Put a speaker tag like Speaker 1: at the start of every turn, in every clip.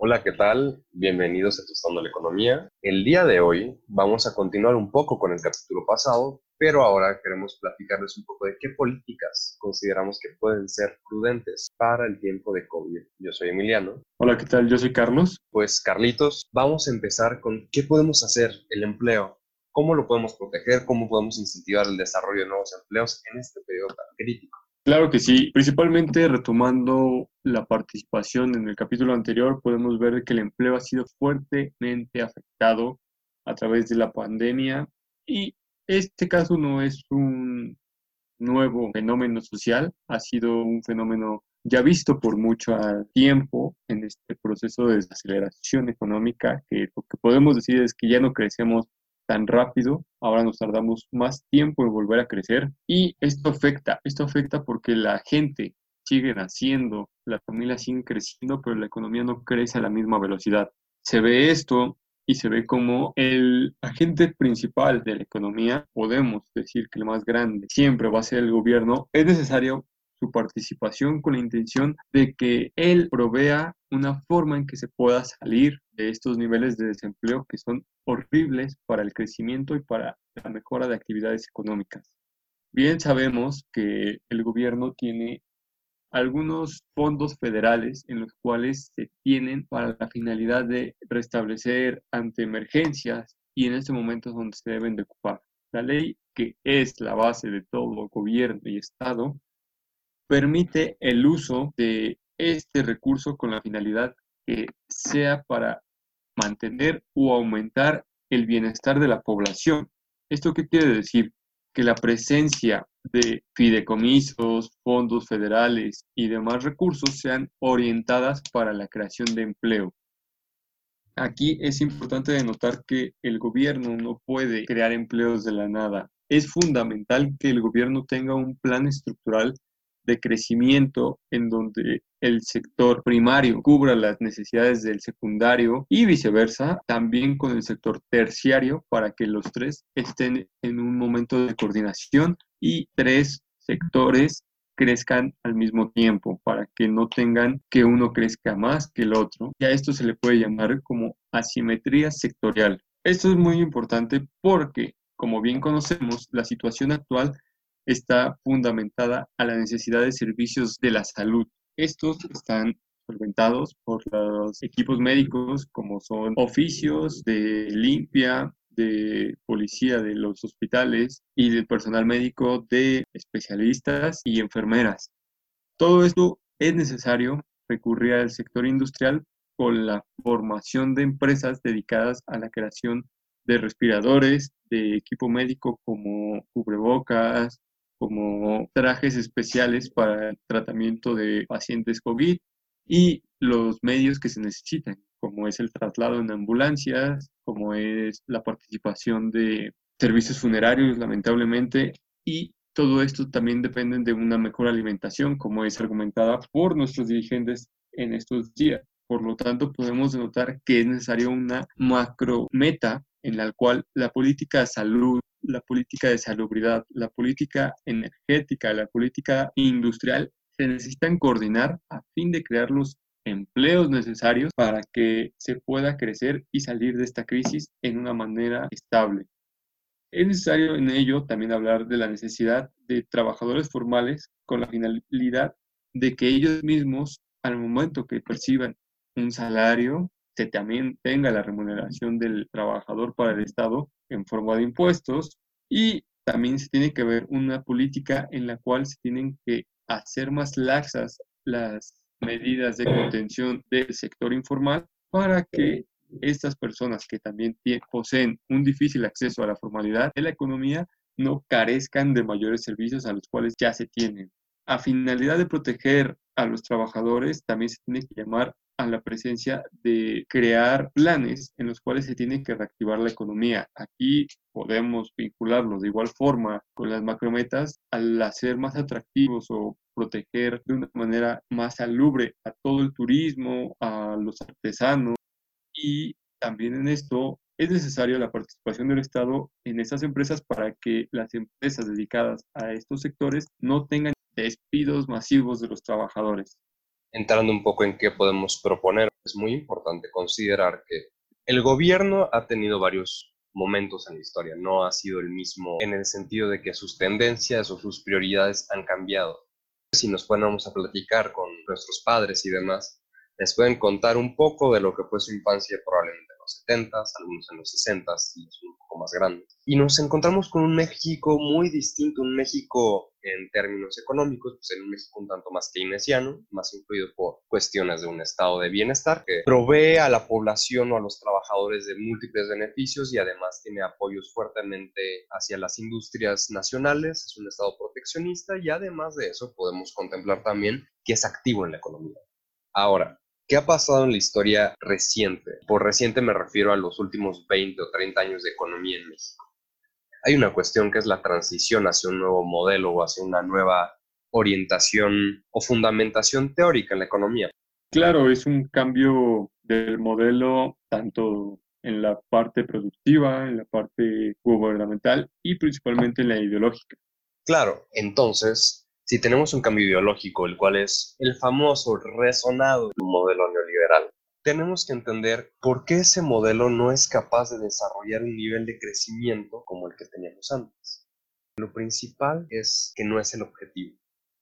Speaker 1: Hola, ¿qué tal? Bienvenidos a Tostando la Economía. El día de hoy vamos a continuar un poco con el capítulo pasado, pero ahora queremos platicarles un poco de qué políticas consideramos que pueden ser prudentes para el tiempo de COVID. Yo soy Emiliano.
Speaker 2: Hola, ¿qué tal? Yo soy Carlos.
Speaker 1: Pues Carlitos, vamos a empezar con qué podemos hacer el empleo. ¿Cómo lo podemos proteger? ¿Cómo podemos incentivar el desarrollo de nuevos empleos en este periodo tan crítico?
Speaker 2: Claro que sí, principalmente retomando la participación en el capítulo anterior, podemos ver que el empleo ha sido fuertemente afectado a través de la pandemia y este caso no es un nuevo fenómeno social, ha sido un fenómeno ya visto por mucho tiempo en este proceso de desaceleración económica, que lo que podemos decir es que ya no crecemos tan rápido, ahora nos tardamos más tiempo en volver a crecer y esto afecta, esto afecta porque la gente sigue naciendo, la familia sigue creciendo, pero la economía no crece a la misma velocidad. Se ve esto y se ve como el agente principal de la economía, podemos decir que el más grande siempre va a ser el gobierno, es necesario su participación con la intención de que él provea una forma en que se pueda salir de estos niveles de desempleo que son horribles para el crecimiento y para la mejora de actividades económicas. Bien sabemos que el gobierno tiene algunos fondos federales en los cuales se tienen para la finalidad de restablecer ante emergencias y en este momento es donde se deben de ocupar. La ley que es la base de todo gobierno y Estado permite el uso de este recurso con la finalidad que sea para mantener o aumentar el bienestar de la población. ¿Esto qué quiere decir? Que la presencia de fideicomisos, fondos federales y demás recursos sean orientadas para la creación de empleo. Aquí es importante denotar que el gobierno no puede crear empleos de la nada. Es fundamental que el gobierno tenga un plan estructural de crecimiento en donde el sector primario cubra las necesidades del secundario y viceversa, también con el sector terciario para que los tres estén en un momento de coordinación y tres sectores crezcan al mismo tiempo para que no tengan que uno crezca más que el otro. Y a esto se le puede llamar como asimetría sectorial. Esto es muy importante porque, como bien conocemos, la situación actual está fundamentada a la necesidad de servicios de la salud. Estos están solventados por los equipos médicos como son oficios de limpia, de policía de los hospitales y del personal médico de especialistas y enfermeras. Todo esto es necesario recurrir al sector industrial con la formación de empresas dedicadas a la creación de respiradores, de equipo médico como cubrebocas, como trajes especiales para el tratamiento de pacientes COVID y los medios que se necesitan, como es el traslado en ambulancias, como es la participación de servicios funerarios, lamentablemente, y todo esto también depende de una mejor alimentación, como es argumentada por nuestros dirigentes en estos días. Por lo tanto, podemos denotar que es necesaria una macro meta en la cual la política de salud, la política de salubridad, la política energética, la política industrial se necesitan coordinar a fin de crear los empleos necesarios para que se pueda crecer y salir de esta crisis en una manera estable. Es necesario en ello también hablar de la necesidad de trabajadores formales con la finalidad de que ellos mismos, al momento que perciban un salario, se también tenga la remuneración del trabajador para el Estado en forma de impuestos y también se tiene que ver una política en la cual se tienen que hacer más laxas las medidas de contención del sector informal para que estas personas que también poseen un difícil acceso a la formalidad de la economía no carezcan de mayores servicios a los cuales ya se tienen. A finalidad de proteger a los trabajadores, también se tiene que llamar a la presencia de crear planes en los cuales se tiene que reactivar la economía. Aquí podemos vincularlo de igual forma con las macrometas al hacer más atractivos o proteger de una manera más salubre a todo el turismo, a los artesanos y también en esto es necesaria la participación del Estado en estas empresas para que las empresas dedicadas a estos sectores no tengan despidos masivos de los trabajadores
Speaker 1: entrando un poco en qué podemos proponer. es muy importante considerar que el gobierno ha tenido varios momentos en la historia, no ha sido el mismo en el sentido de que sus tendencias o sus prioridades han cambiado. Si nos ponemos a platicar con nuestros padres y demás, les pueden contar un poco de lo que fue su infancia probablemente en los 70, algunos en los 60 y es un poco más grande. Y nos encontramos con un México muy distinto, un México en términos económicos, pues en un México un tanto más keynesiano, más influido por cuestiones de un estado de bienestar que provee a la población o a los trabajadores de múltiples beneficios y además tiene apoyos fuertemente hacia las industrias nacionales, es un estado proteccionista y además de eso podemos contemplar también que es activo en la economía. Ahora, ¿Qué ha pasado en la historia reciente? Por reciente me refiero a los últimos 20 o 30 años de economía en México. Hay una cuestión que es la transición hacia un nuevo modelo o hacia una nueva orientación o fundamentación teórica en la economía.
Speaker 2: Claro, es un cambio del modelo tanto en la parte productiva, en la parte gubernamental y principalmente en la ideológica.
Speaker 1: Claro, entonces si tenemos un cambio ideológico, el cual es el famoso resonado modelo neoliberal, tenemos que entender por qué ese modelo no es capaz de desarrollar un nivel de crecimiento como el que teníamos antes. Lo principal es que no es el objetivo.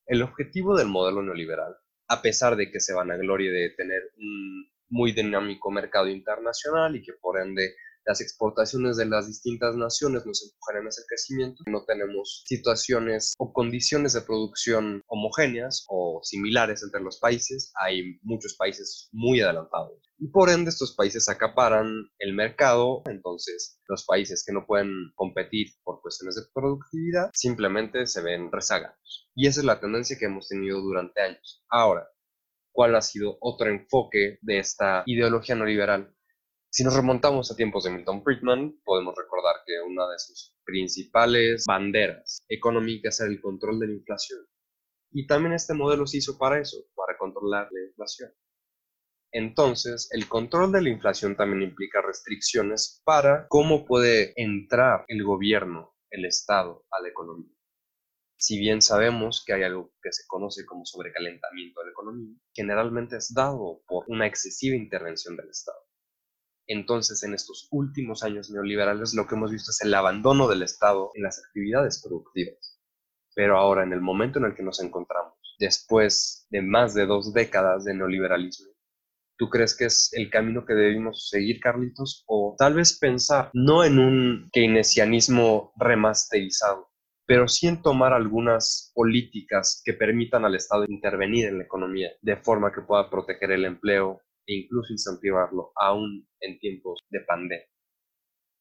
Speaker 1: El objetivo del modelo neoliberal, a pesar de que se van a gloria de tener un muy dinámico mercado internacional y que por ende las exportaciones de las distintas naciones nos empujarán hacia el crecimiento. No tenemos situaciones o condiciones de producción homogéneas o similares entre los países. Hay muchos países muy adelantados. Y por ende estos países acaparan el mercado, entonces los países que no pueden competir por cuestiones de productividad simplemente se ven rezagados. Y esa es la tendencia que hemos tenido durante años. Ahora, ¿cuál ha sido otro enfoque de esta ideología no liberal? Si nos remontamos a tiempos de Milton Friedman, podemos recordar que una de sus principales banderas económicas era el control de la inflación. Y también este modelo se hizo para eso, para controlar la inflación. Entonces, el control de la inflación también implica restricciones para cómo puede entrar el gobierno, el Estado, a la economía. Si bien sabemos que hay algo que se conoce como sobrecalentamiento de la economía, generalmente es dado por una excesiva intervención del Estado. Entonces, en estos últimos años neoliberales, lo que hemos visto es el abandono del Estado en las actividades productivas. Pero ahora, en el momento en el que nos encontramos, después de más de dos décadas de neoliberalismo, ¿tú crees que es el camino que debemos seguir, Carlitos? O tal vez pensar no en un keynesianismo remasterizado, pero sí en tomar algunas políticas que permitan al Estado intervenir en la economía de forma que pueda proteger el empleo, e incluso incentivarlo aún en tiempos de pandemia.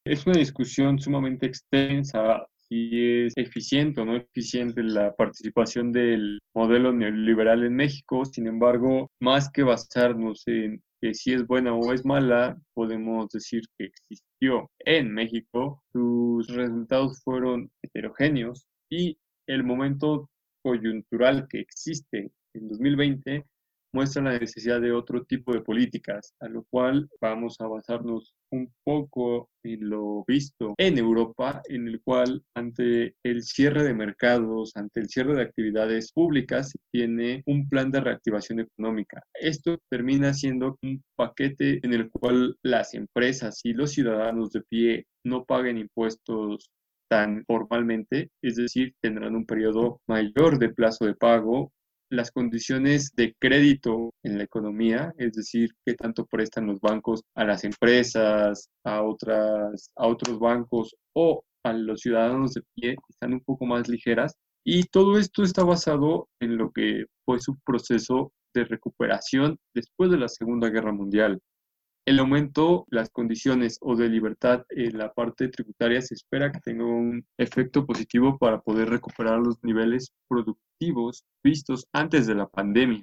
Speaker 2: Es una discusión sumamente extensa si es eficiente o no eficiente la participación del modelo neoliberal en México. Sin embargo, más que basarnos en que si es buena o es mala, podemos decir que existió en México. Sus resultados fueron heterogéneos y el momento coyuntural que existe en 2020 muestra la necesidad de otro tipo de políticas, a lo cual vamos a basarnos un poco en lo visto en Europa, en el cual ante el cierre de mercados, ante el cierre de actividades públicas, tiene un plan de reactivación económica. Esto termina siendo un paquete en el cual las empresas y los ciudadanos de pie no paguen impuestos tan formalmente, es decir, tendrán un periodo mayor de plazo de pago las condiciones de crédito en la economía, es decir, qué tanto prestan los bancos a las empresas, a, otras, a otros bancos o a los ciudadanos de pie, están un poco más ligeras. Y todo esto está basado en lo que fue su proceso de recuperación después de la Segunda Guerra Mundial. El aumento, las condiciones o de libertad en la parte tributaria se espera que tenga un efecto positivo para poder recuperar los niveles productivos vistos antes de la pandemia.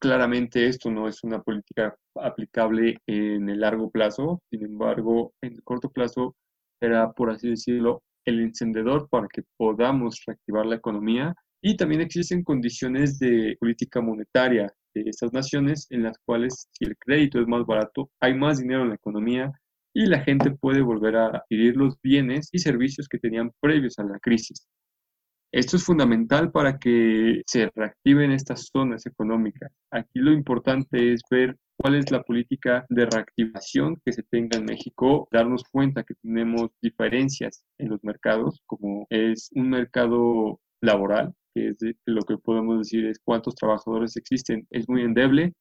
Speaker 2: Claramente esto no es una política aplicable en el largo plazo, sin embargo, en el corto plazo será, por así decirlo, el encendedor para que podamos reactivar la economía y también existen condiciones de política monetaria de esas naciones en las cuales si el crédito es más barato, hay más dinero en la economía y la gente puede volver a adquirir los bienes y servicios que tenían previos a la crisis. Esto es fundamental para que se reactiven estas zonas económicas. Aquí lo importante es ver cuál es la política de reactivación que se tenga en México, darnos cuenta que tenemos diferencias en los mercados, como es un mercado laboral, que es lo que podemos decir es cuántos trabajadores existen, es muy endeble,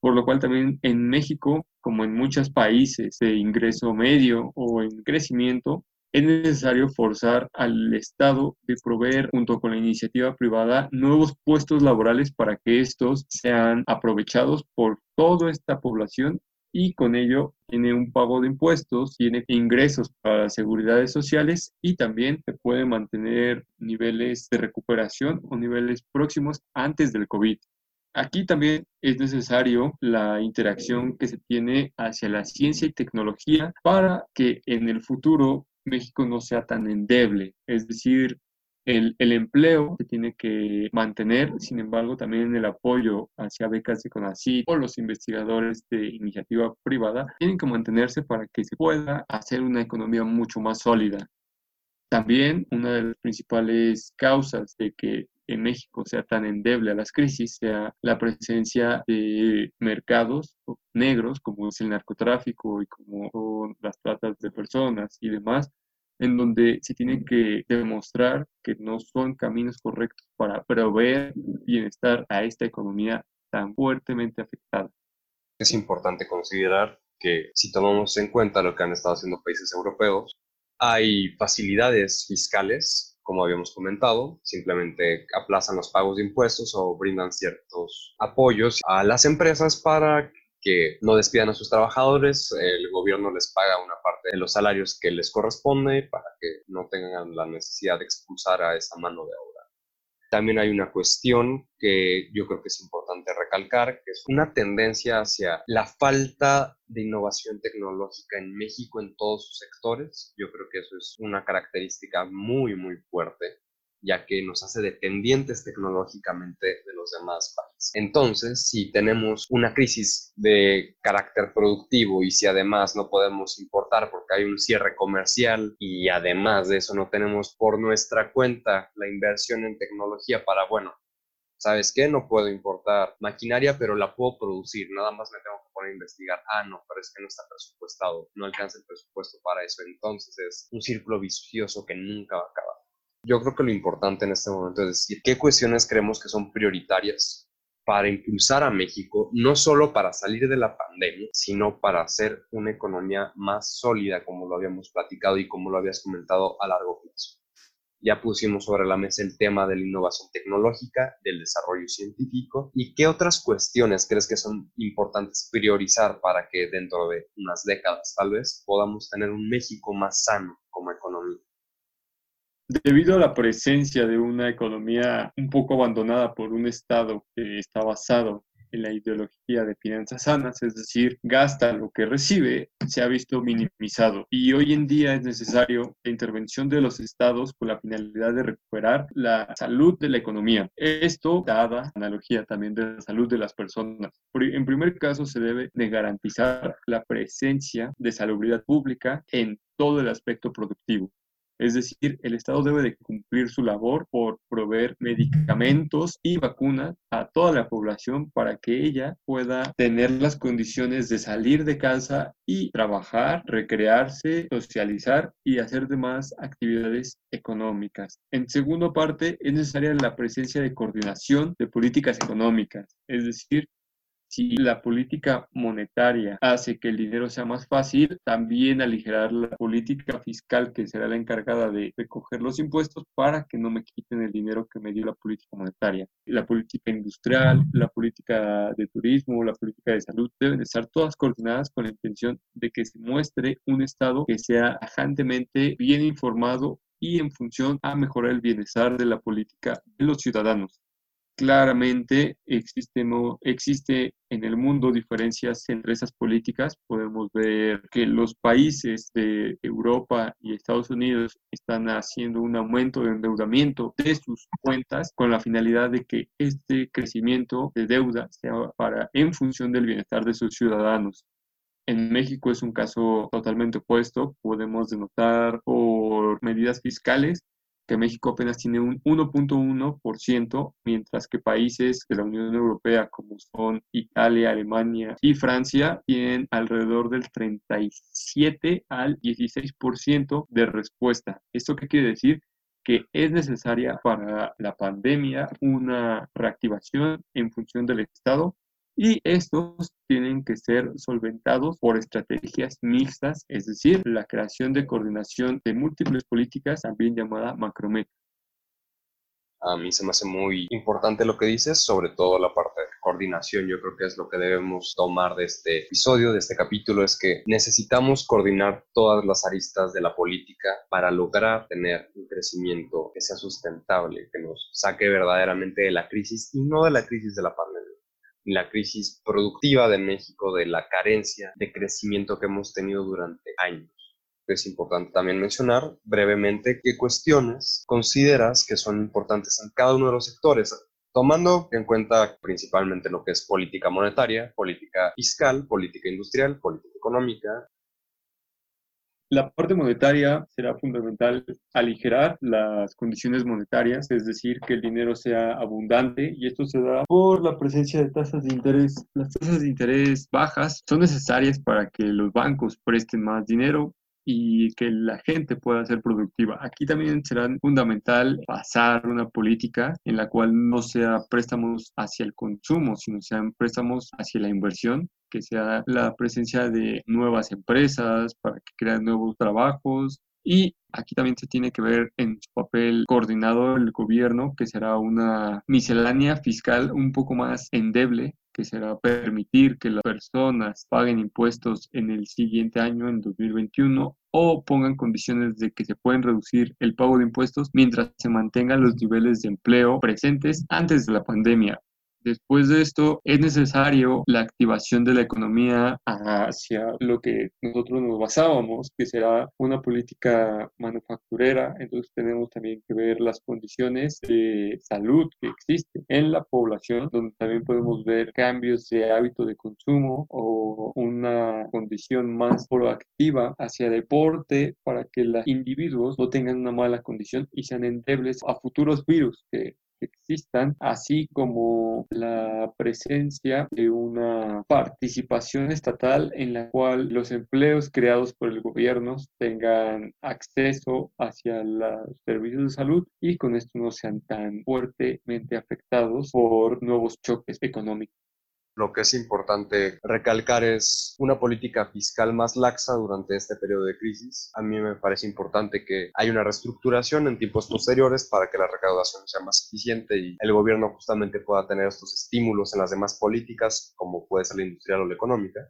Speaker 2: por lo cual también en México, como en muchos países de ingreso medio o en crecimiento, es necesario forzar al Estado de proveer, junto con la iniciativa privada, nuevos puestos laborales para que estos sean aprovechados por toda esta población y con ello tiene un pago de impuestos, tiene ingresos para seguridades sociales y también se puede mantener niveles de recuperación o niveles próximos antes del COVID. Aquí también es necesario la interacción que se tiene hacia la ciencia y tecnología para que en el futuro México no sea tan endeble. Es decir, el, empleo se tiene que mantener, sin embargo, también el apoyo hacia becas de CONACYT o los investigadores de iniciativa privada tienen que mantenerse para que se pueda hacer una economía mucho más sólida. También una de las principales causas de que en México sea tan endeble a las crisis sea la presencia de mercados negros como es el narcotráfico y como son las tratas de personas y demás, en donde se tiene que demostrar que no son caminos correctos para proveer bienestar a esta economía tan fuertemente afectada.
Speaker 1: Es importante considerar que si tomamos en cuenta lo que han estado haciendo países europeos, hay facilidades fiscales como habíamos comentado, simplemente aplazan los pagos de impuestos o brindan ciertos apoyos a las empresas para que no despidan a sus trabajadores, el gobierno les paga una parte de los salarios que les corresponde para que no tengan la necesidad de expulsar a esa mano de obra. También hay una cuestión que yo creo que es importante recalcar, que es una tendencia hacia la falta de innovación tecnológica en México en todos sus sectores. Yo creo que eso es una característica muy, muy fuerte ya que nos hace dependientes tecnológicamente de los demás países. Entonces, si tenemos una crisis de carácter productivo y si además no podemos importar porque hay un cierre comercial y además de eso no tenemos por nuestra cuenta la inversión en tecnología para, bueno, ¿sabes qué? No puedo importar maquinaria, pero la puedo producir. Nada más me tengo que poner a investigar. Ah, no, pero es que no está presupuestado. No alcanza el presupuesto para eso. Entonces es un círculo vicioso que nunca va a acabar. Yo creo que lo importante en este momento es decir qué cuestiones creemos que son prioritarias para impulsar a México, no solo para salir de la pandemia, sino para hacer una economía más sólida, como lo habíamos platicado y como lo habías comentado a largo plazo. Ya pusimos sobre la mesa el tema de la innovación tecnológica, del desarrollo científico y qué otras cuestiones crees que son importantes priorizar para que dentro de unas décadas tal vez podamos tener un México más sano como economía.
Speaker 2: Debido a la presencia de una economía un poco abandonada por un Estado que está basado en la ideología de finanzas sanas, es decir, gasta lo que recibe, se ha visto minimizado. Y hoy en día es necesario la intervención de los estados con la finalidad de recuperar la salud de la economía. Esto dada analogía también de la salud de las personas. En primer caso, se debe de garantizar la presencia de salubridad pública en todo el aspecto productivo. Es decir, el Estado debe de cumplir su labor por proveer medicamentos y vacunas a toda la población para que ella pueda tener las condiciones de salir de casa y trabajar, recrearse, socializar y hacer demás actividades económicas. En segundo parte, es necesaria la presencia de coordinación de políticas económicas, es decir, si la política monetaria hace que el dinero sea más fácil, también aligerar la política fiscal que será la encargada de recoger los impuestos para que no me quiten el dinero que me dio la política monetaria. La política industrial, la política de turismo, la política de salud deben estar todas coordinadas con la intención de que se muestre un Estado que sea tajantemente bien informado y en función a mejorar el bienestar de la política de los ciudadanos claramente existe, existe en el mundo diferencias entre esas políticas. Podemos ver que los países de Europa y Estados Unidos están haciendo un aumento de endeudamiento de sus cuentas con la finalidad de que este crecimiento de deuda sea para en función del bienestar de sus ciudadanos. En México es un caso totalmente opuesto. Podemos denotar por medidas fiscales que México apenas tiene un 1.1%, mientras que países de la Unión Europea como son Italia, Alemania y Francia tienen alrededor del 37 al 16% de respuesta. ¿Esto qué quiere decir? que es necesaria para la pandemia una reactivación en función del Estado y estos tienen que ser solventados por estrategias mixtas, es decir, la creación de coordinación de múltiples políticas, también llamada macrometa.
Speaker 1: A mí se me hace muy importante lo que dices, sobre todo la parte de coordinación. Yo creo que es lo que debemos tomar de este episodio, de este capítulo, es que necesitamos coordinar todas las aristas de la política para lograr tener un crecimiento que sea sustentable, que nos saque verdaderamente de la crisis y no de la crisis de la pandemia la crisis productiva de México, de la carencia de crecimiento que hemos tenido durante años. Es importante también mencionar brevemente qué cuestiones consideras que son importantes en cada uno de los sectores, tomando en cuenta principalmente lo que es política monetaria, política fiscal, política industrial, política económica,
Speaker 2: la parte monetaria será fundamental aligerar las condiciones monetarias, es decir, que el dinero sea abundante y esto se da por la presencia de tasas de interés. Las tasas de interés bajas son necesarias para que los bancos presten más dinero y que la gente pueda ser productiva. Aquí también será fundamental pasar una política en la cual no sea préstamos hacia el consumo, sino sean préstamos hacia la inversión que sea la presencia de nuevas empresas para que creen nuevos trabajos. Y aquí también se tiene que ver en su papel coordinador el gobierno, que será una miscelánea fiscal un poco más endeble, que será permitir que las personas paguen impuestos en el siguiente año, en 2021, o pongan condiciones de que se pueden reducir el pago de impuestos mientras se mantengan los niveles de empleo presentes antes de la pandemia. Después de esto, es necesario la activación de la economía hacia lo que nosotros nos basábamos, que será una política manufacturera. Entonces tenemos también que ver las condiciones de salud que existen en la población, donde también podemos ver cambios de hábito de consumo o una condición más proactiva hacia deporte para que los individuos no tengan una mala condición y sean endebles a futuros virus existan, así como la presencia de una participación estatal en la cual los empleos creados por el gobierno tengan acceso hacia los servicios de salud y con esto no sean tan fuertemente afectados por nuevos choques económicos.
Speaker 1: Lo que es importante recalcar es una política fiscal más laxa durante este periodo de crisis. A mí me parece importante que haya una reestructuración en tiempos posteriores para que la recaudación sea más eficiente y el gobierno justamente pueda tener estos estímulos en las demás políticas, como puede ser la industrial o la económica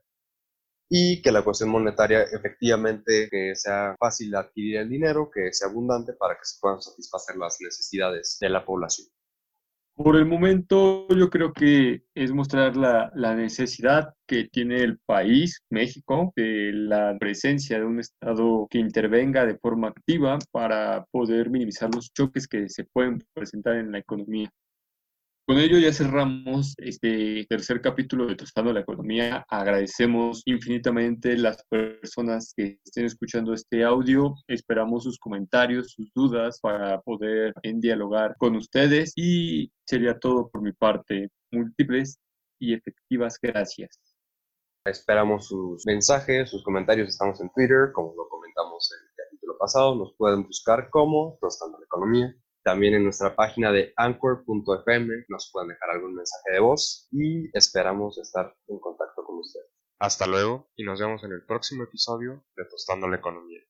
Speaker 1: y que la cuestión monetaria efectivamente que sea fácil adquirir el dinero, que sea abundante para que se puedan satisfacer las necesidades de la población.
Speaker 2: Por el momento, yo creo que es mostrar la, la, necesidad que tiene el país, México, de la presencia de un Estado que intervenga de forma activa para poder minimizar los choques que se pueden presentar en la economía. Con ello ya cerramos este tercer capítulo de Tostando la Economía. Agradecemos infinitamente las personas que estén escuchando este audio. Esperamos sus comentarios, sus dudas para poder en dialogar con ustedes y sería todo por mi parte. Múltiples y efectivas gracias.
Speaker 1: Esperamos sus mensajes, sus comentarios. Estamos en Twitter, como lo comentamos en el capítulo pasado. Nos pueden buscar como Tostando la Economía. También en nuestra página de anchor.fm nos pueden dejar algún mensaje de voz y esperamos estar en contacto con ustedes. Hasta luego y nos vemos en el próximo episodio de Tostando la Economía.